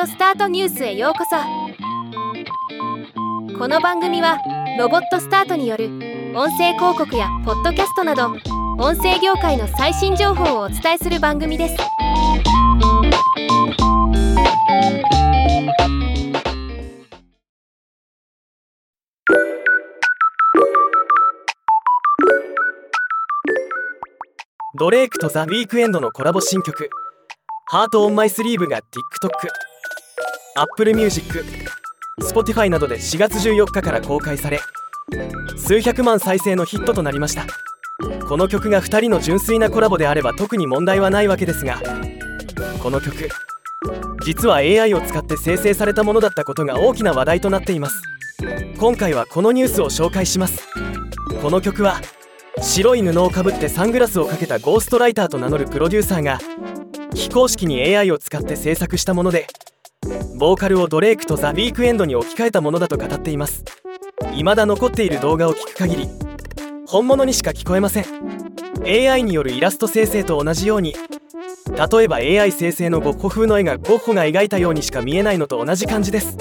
オスタートニュースへようこそ。この番組はロボットスタートによる音声広告やポッドキャストなど音声業界の最新情報をお伝えする番組です。ドレークとザ・ウィークエンドのコラボ新曲「ハート・オン・マイ・スリーブ」が TikTok、Apple Music、Spotify などで4月14日から公開され数百万再生のヒットとなりました。この曲が2人の純粋なコラボであれば特に問題はないわけですがこの曲実は AI を使って生成されたものだったことが大きな話題となっています。今回はこのニュースを紹介します。この曲は白い布をかぶってサングラスをかけたゴーストライターと名乗るプロデューサーが非公式に AI を使って制作したものでボーカルをドレークとザ・ウィークエンドに置き換えたものだと語っています。未だ残っている動画を聞く限り本物にしか聞こえません。AI によるイラスト生成と同じように例えば AI 生成のゴッホ風の絵がゴッホが描いたようにしか見えないのと同じ感じです。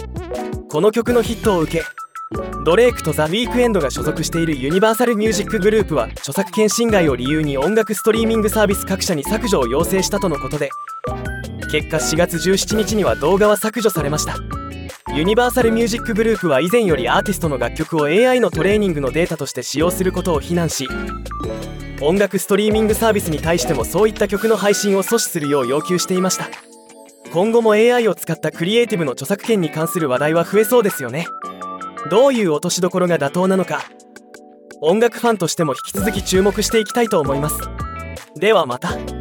この曲のヒットを受けドレークとザ・ウィークエンドが所属しているユニバーサル・ミュージックグループは著作権侵害を理由に音楽ストリーミングサービス各社に削除を要請したとのことで結果4月17日には動画は削除されました。ユニバーサル・ミュージックグループは以前よりアーティストの楽曲を AI のトレーニングのデータとして使用することを非難し音楽ストリーミングサービスに対してもそういった曲の配信を阻止するよう要求していました。今後も AI を使ったクリエイティブの著作権に関する話題は増えそうですよね。どういう落としどころが妥当なのか。音楽ファンとしても引き続き注目していきたいと思います。ではまた。